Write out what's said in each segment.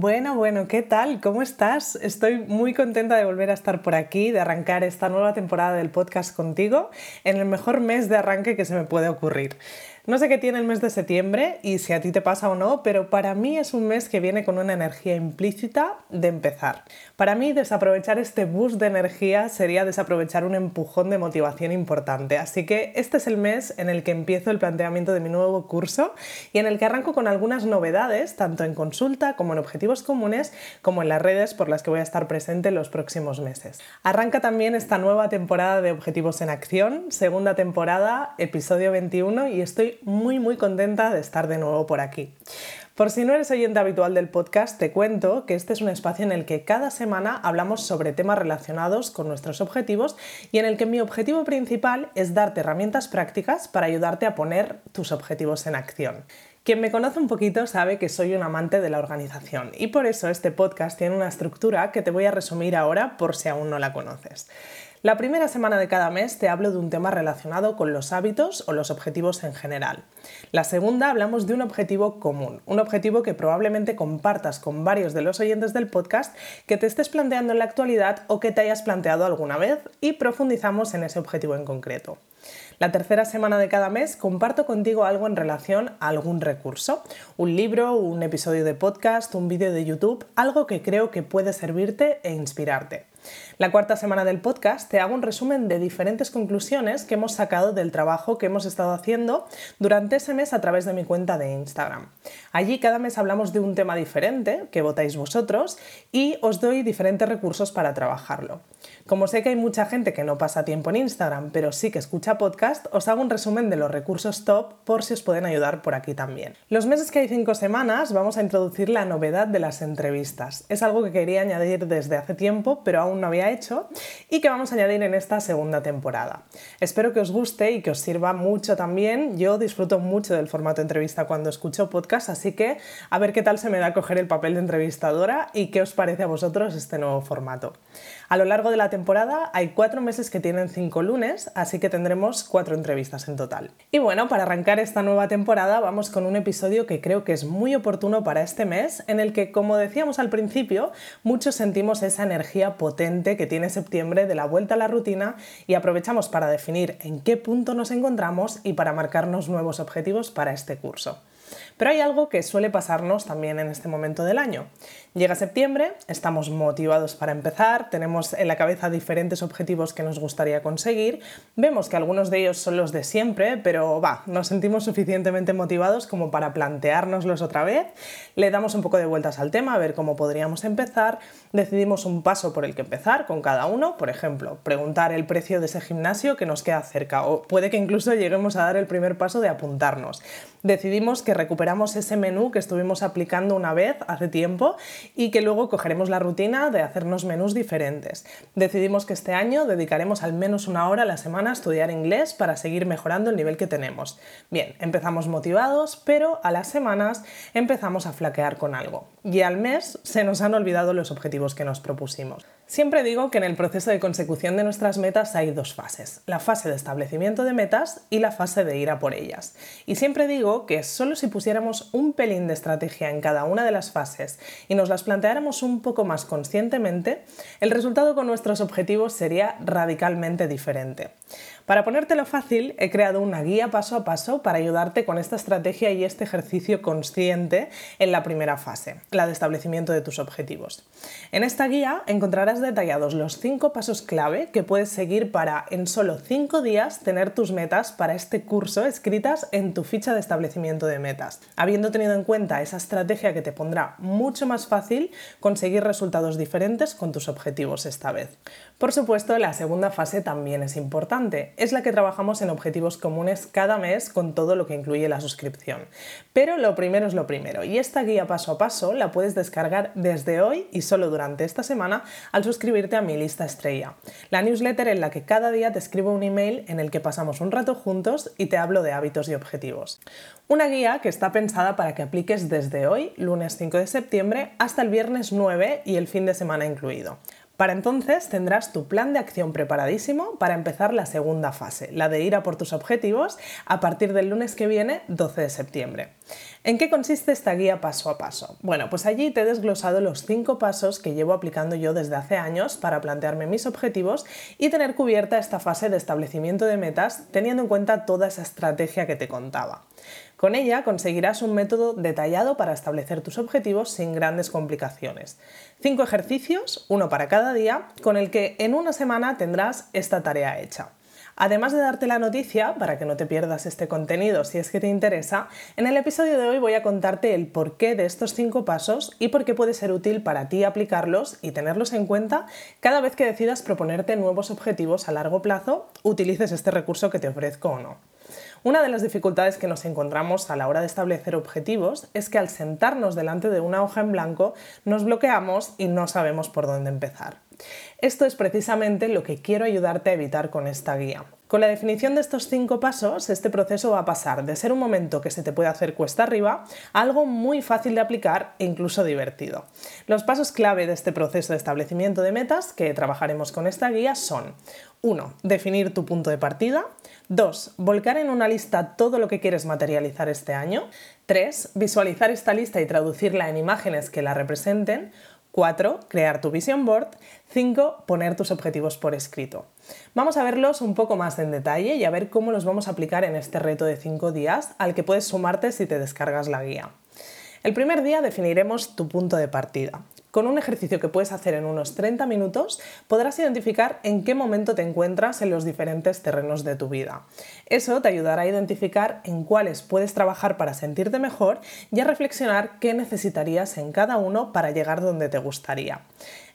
Bueno, bueno, ¿qué tal? ¿Cómo estás? Estoy muy contenta de volver a estar por aquí, de arrancar esta nueva temporada del podcast contigo en el mejor mes de arranque que se me puede ocurrir. No sé qué tiene el mes de septiembre y si a ti te pasa o no, pero para mí es un mes que viene con una energía implícita de empezar. Para mí desaprovechar este boost de energía sería desaprovechar un empujón de motivación importante. Así que este es el mes en el que empiezo el planteamiento de mi nuevo curso y en el que arranco con algunas novedades, tanto en consulta como en objetivos comunes, como en las redes por las que voy a estar presente los próximos meses. Arranca también esta nueva temporada de Objetivos en Acción, segunda temporada, episodio 21 y estoy muy muy contenta de estar de nuevo por aquí. Por si no eres oyente habitual del podcast, te cuento que este es un espacio en el que cada semana hablamos sobre temas relacionados con nuestros objetivos y en el que mi objetivo principal es darte herramientas prácticas para ayudarte a poner tus objetivos en acción. Quien me conoce un poquito sabe que soy un amante de la organización y por eso este podcast tiene una estructura que te voy a resumir ahora por si aún no la conoces. La primera semana de cada mes te hablo de un tema relacionado con los hábitos o los objetivos en general. La segunda hablamos de un objetivo común, un objetivo que probablemente compartas con varios de los oyentes del podcast que te estés planteando en la actualidad o que te hayas planteado alguna vez y profundizamos en ese objetivo en concreto. La tercera semana de cada mes comparto contigo algo en relación a algún recurso, un libro, un episodio de podcast, un vídeo de YouTube, algo que creo que puede servirte e inspirarte. La cuarta semana del podcast te hago un resumen de diferentes conclusiones que hemos sacado del trabajo que hemos estado haciendo durante ese mes a través de mi cuenta de Instagram. Allí cada mes hablamos de un tema diferente que votáis vosotros y os doy diferentes recursos para trabajarlo. Como sé que hay mucha gente que no pasa tiempo en Instagram, pero sí que escucha podcast, os hago un resumen de los recursos top por si os pueden ayudar por aquí también. Los meses que hay cinco semanas vamos a introducir la novedad de las entrevistas. Es algo que quería añadir desde hace tiempo, pero aún no había hecho y que vamos a añadir en esta segunda temporada. Espero que os guste y que os sirva mucho también. Yo disfruto mucho del formato entrevista cuando escucho podcast, así que a ver qué tal se me da coger el papel de entrevistadora y qué os parece a vosotros este nuevo formato. A lo largo de la temporada hay cuatro meses que tienen cinco lunes, así que tendremos cuatro entrevistas en total. Y bueno, para arrancar esta nueva temporada vamos con un episodio que creo que es muy oportuno para este mes, en el que, como decíamos al principio, muchos sentimos esa energía potente que tiene septiembre de la vuelta a la rutina y aprovechamos para definir en qué punto nos encontramos y para marcarnos nuevos objetivos para este curso. Pero hay algo que suele pasarnos también en este momento del año. Llega septiembre, estamos motivados para empezar, tenemos en la cabeza diferentes objetivos que nos gustaría conseguir, vemos que algunos de ellos son los de siempre, pero va, nos sentimos suficientemente motivados como para planteárnoslos otra vez, le damos un poco de vueltas al tema, a ver cómo podríamos empezar, decidimos un paso por el que empezar con cada uno, por ejemplo, preguntar el precio de ese gimnasio que nos queda cerca o puede que incluso lleguemos a dar el primer paso de apuntarnos. Decidimos que recuperamos ese menú que estuvimos aplicando una vez hace tiempo y que luego cogeremos la rutina de hacernos menús diferentes. Decidimos que este año dedicaremos al menos una hora a la semana a estudiar inglés para seguir mejorando el nivel que tenemos. Bien, empezamos motivados, pero a las semanas empezamos a flaquear con algo. Y al mes se nos han olvidado los objetivos que nos propusimos. Siempre digo que en el proceso de consecución de nuestras metas hay dos fases, la fase de establecimiento de metas y la fase de ir a por ellas. Y siempre digo que solo si pusiéramos un pelín de estrategia en cada una de las fases y nos las planteáramos un poco más conscientemente, el resultado con nuestros objetivos sería radicalmente diferente. Para ponértelo fácil, he creado una guía paso a paso para ayudarte con esta estrategia y este ejercicio consciente en la primera fase, la de establecimiento de tus objetivos. En esta guía encontrarás detallados los cinco pasos clave que puedes seguir para en solo cinco días tener tus metas para este curso escritas en tu ficha de establecimiento de metas, habiendo tenido en cuenta esa estrategia que te pondrá mucho más fácil conseguir resultados diferentes con tus objetivos esta vez. Por supuesto, la segunda fase también es importante. Es la que trabajamos en objetivos comunes cada mes con todo lo que incluye la suscripción. Pero lo primero es lo primero y esta guía paso a paso la puedes descargar desde hoy y solo durante esta semana al suscribirte a mi lista estrella. La newsletter en la que cada día te escribo un email en el que pasamos un rato juntos y te hablo de hábitos y objetivos. Una guía que está pensada para que apliques desde hoy, lunes 5 de septiembre, hasta el viernes 9 y el fin de semana incluido. Para entonces tendrás tu plan de acción preparadísimo para empezar la segunda fase, la de ir a por tus objetivos, a partir del lunes que viene, 12 de septiembre. ¿En qué consiste esta guía paso a paso? Bueno, pues allí te he desglosado los cinco pasos que llevo aplicando yo desde hace años para plantearme mis objetivos y tener cubierta esta fase de establecimiento de metas teniendo en cuenta toda esa estrategia que te contaba. Con ella conseguirás un método detallado para establecer tus objetivos sin grandes complicaciones. Cinco ejercicios, uno para cada día, con el que en una semana tendrás esta tarea hecha. Además de darte la noticia, para que no te pierdas este contenido si es que te interesa, en el episodio de hoy voy a contarte el porqué de estos cinco pasos y por qué puede ser útil para ti aplicarlos y tenerlos en cuenta cada vez que decidas proponerte nuevos objetivos a largo plazo, utilices este recurso que te ofrezco o no. Una de las dificultades que nos encontramos a la hora de establecer objetivos es que al sentarnos delante de una hoja en blanco nos bloqueamos y no sabemos por dónde empezar. Esto es precisamente lo que quiero ayudarte a evitar con esta guía. Con la definición de estos cinco pasos, este proceso va a pasar de ser un momento que se te puede hacer cuesta arriba a algo muy fácil de aplicar e incluso divertido. Los pasos clave de este proceso de establecimiento de metas que trabajaremos con esta guía son 1. Definir tu punto de partida. 2. Volcar en una lista todo lo que quieres materializar este año. 3. Visualizar esta lista y traducirla en imágenes que la representen. 4. Crear tu vision board. 5. Poner tus objetivos por escrito. Vamos a verlos un poco más en detalle y a ver cómo los vamos a aplicar en este reto de 5 días al que puedes sumarte si te descargas la guía. El primer día definiremos tu punto de partida. Con un ejercicio que puedes hacer en unos 30 minutos podrás identificar en qué momento te encuentras en los diferentes terrenos de tu vida. Eso te ayudará a identificar en cuáles puedes trabajar para sentirte mejor y a reflexionar qué necesitarías en cada uno para llegar donde te gustaría.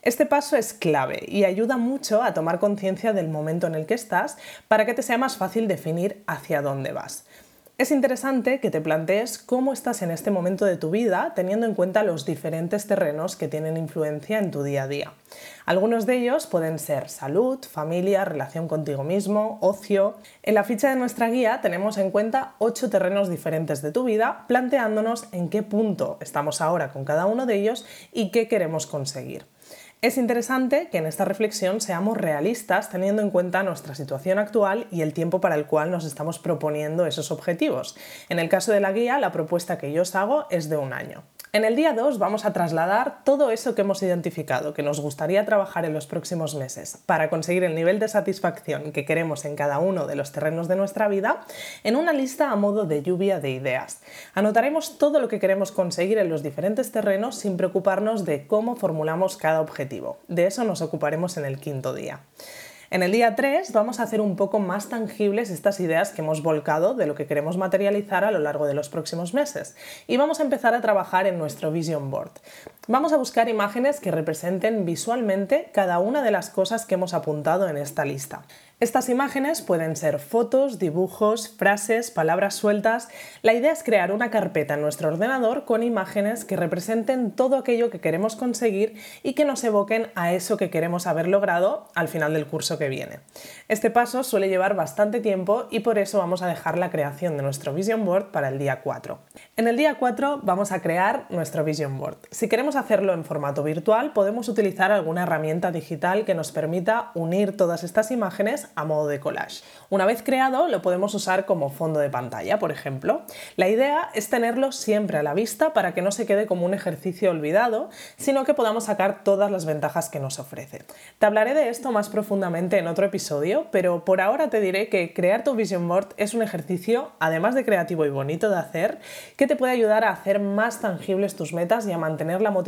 Este paso es clave y ayuda mucho a tomar conciencia del momento en el que estás para que te sea más fácil definir hacia dónde vas. Es interesante que te plantees cómo estás en este momento de tu vida teniendo en cuenta los diferentes terrenos que tienen influencia en tu día a día. Algunos de ellos pueden ser salud, familia, relación contigo mismo, ocio. En la ficha de nuestra guía tenemos en cuenta ocho terrenos diferentes de tu vida, planteándonos en qué punto estamos ahora con cada uno de ellos y qué queremos conseguir. Es interesante que en esta reflexión seamos realistas teniendo en cuenta nuestra situación actual y el tiempo para el cual nos estamos proponiendo esos objetivos. En el caso de la guía, la propuesta que yo os hago es de un año. En el día 2 vamos a trasladar todo eso que hemos identificado, que nos gustaría trabajar en los próximos meses para conseguir el nivel de satisfacción que queremos en cada uno de los terrenos de nuestra vida, en una lista a modo de lluvia de ideas. Anotaremos todo lo que queremos conseguir en los diferentes terrenos sin preocuparnos de cómo formulamos cada objetivo. De eso nos ocuparemos en el quinto día. En el día 3 vamos a hacer un poco más tangibles estas ideas que hemos volcado de lo que queremos materializar a lo largo de los próximos meses y vamos a empezar a trabajar en nuestro vision board. Vamos a buscar imágenes que representen visualmente cada una de las cosas que hemos apuntado en esta lista. Estas imágenes pueden ser fotos, dibujos, frases, palabras sueltas. La idea es crear una carpeta en nuestro ordenador con imágenes que representen todo aquello que queremos conseguir y que nos evoquen a eso que queremos haber logrado al final del curso que viene. Este paso suele llevar bastante tiempo y por eso vamos a dejar la creación de nuestro vision board para el día 4. En el día 4 vamos a crear nuestro vision board. Si queremos hacerlo en formato virtual, podemos utilizar alguna herramienta digital que nos permita unir todas estas imágenes a modo de collage. Una vez creado, lo podemos usar como fondo de pantalla, por ejemplo. La idea es tenerlo siempre a la vista para que no se quede como un ejercicio olvidado, sino que podamos sacar todas las ventajas que nos ofrece. Te hablaré de esto más profundamente en otro episodio, pero por ahora te diré que crear tu vision board es un ejercicio, además de creativo y bonito de hacer, que te puede ayudar a hacer más tangibles tus metas y a mantener la motivación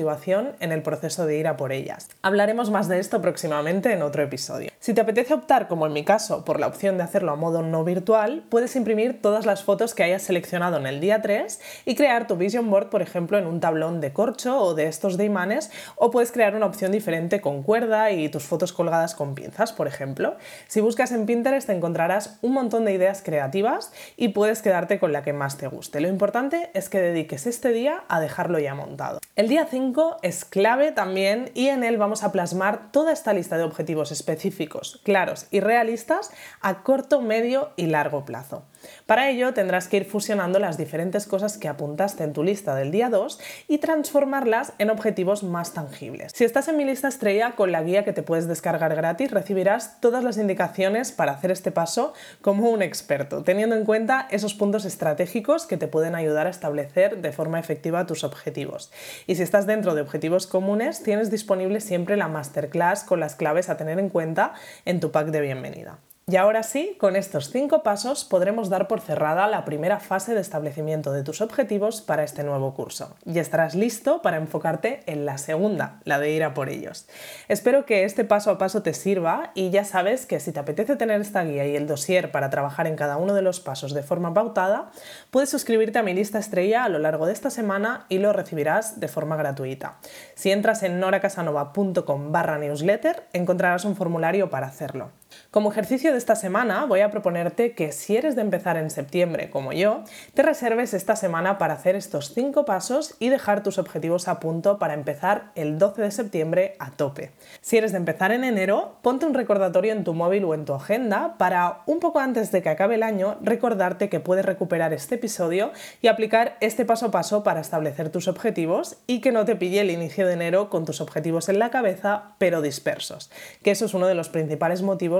en el proceso de ir a por ellas. Hablaremos más de esto próximamente en otro episodio. Si te apetece optar, como en mi caso, por la opción de hacerlo a modo no virtual, puedes imprimir todas las fotos que hayas seleccionado en el día 3 y crear tu vision board, por ejemplo, en un tablón de corcho o de estos de imanes, o puedes crear una opción diferente con cuerda y tus fotos colgadas con pinzas, por ejemplo. Si buscas en Pinterest encontrarás un montón de ideas creativas y puedes quedarte con la que más te guste. Lo importante es que dediques este día a dejarlo ya montado. El día 5 es clave también y en él vamos a plasmar toda esta lista de objetivos específicos, claros y realistas a corto, medio y largo plazo. Para ello tendrás que ir fusionando las diferentes cosas que apuntaste en tu lista del día 2 y transformarlas en objetivos más tangibles. Si estás en mi lista estrella con la guía que te puedes descargar gratis, recibirás todas las indicaciones para hacer este paso como un experto, teniendo en cuenta esos puntos estratégicos que te pueden ayudar a establecer de forma efectiva tus objetivos. Y si estás dentro de objetivos comunes, tienes disponible siempre la masterclass con las claves a tener en cuenta en tu pack de bienvenida. Y ahora sí, con estos cinco pasos podremos dar por cerrada la primera fase de establecimiento de tus objetivos para este nuevo curso. Y estarás listo para enfocarte en la segunda, la de ir a por ellos. Espero que este paso a paso te sirva y ya sabes que si te apetece tener esta guía y el dossier para trabajar en cada uno de los pasos de forma pautada, puedes suscribirte a mi lista estrella a lo largo de esta semana y lo recibirás de forma gratuita. Si entras en noracasanova.com barra newsletter, encontrarás un formulario para hacerlo. Como ejercicio de esta semana voy a proponerte que si eres de empezar en septiembre como yo, te reserves esta semana para hacer estos 5 pasos y dejar tus objetivos a punto para empezar el 12 de septiembre a tope. Si eres de empezar en enero, ponte un recordatorio en tu móvil o en tu agenda para un poco antes de que acabe el año recordarte que puedes recuperar este episodio y aplicar este paso a paso para establecer tus objetivos y que no te pille el inicio de enero con tus objetivos en la cabeza pero dispersos, que eso es uno de los principales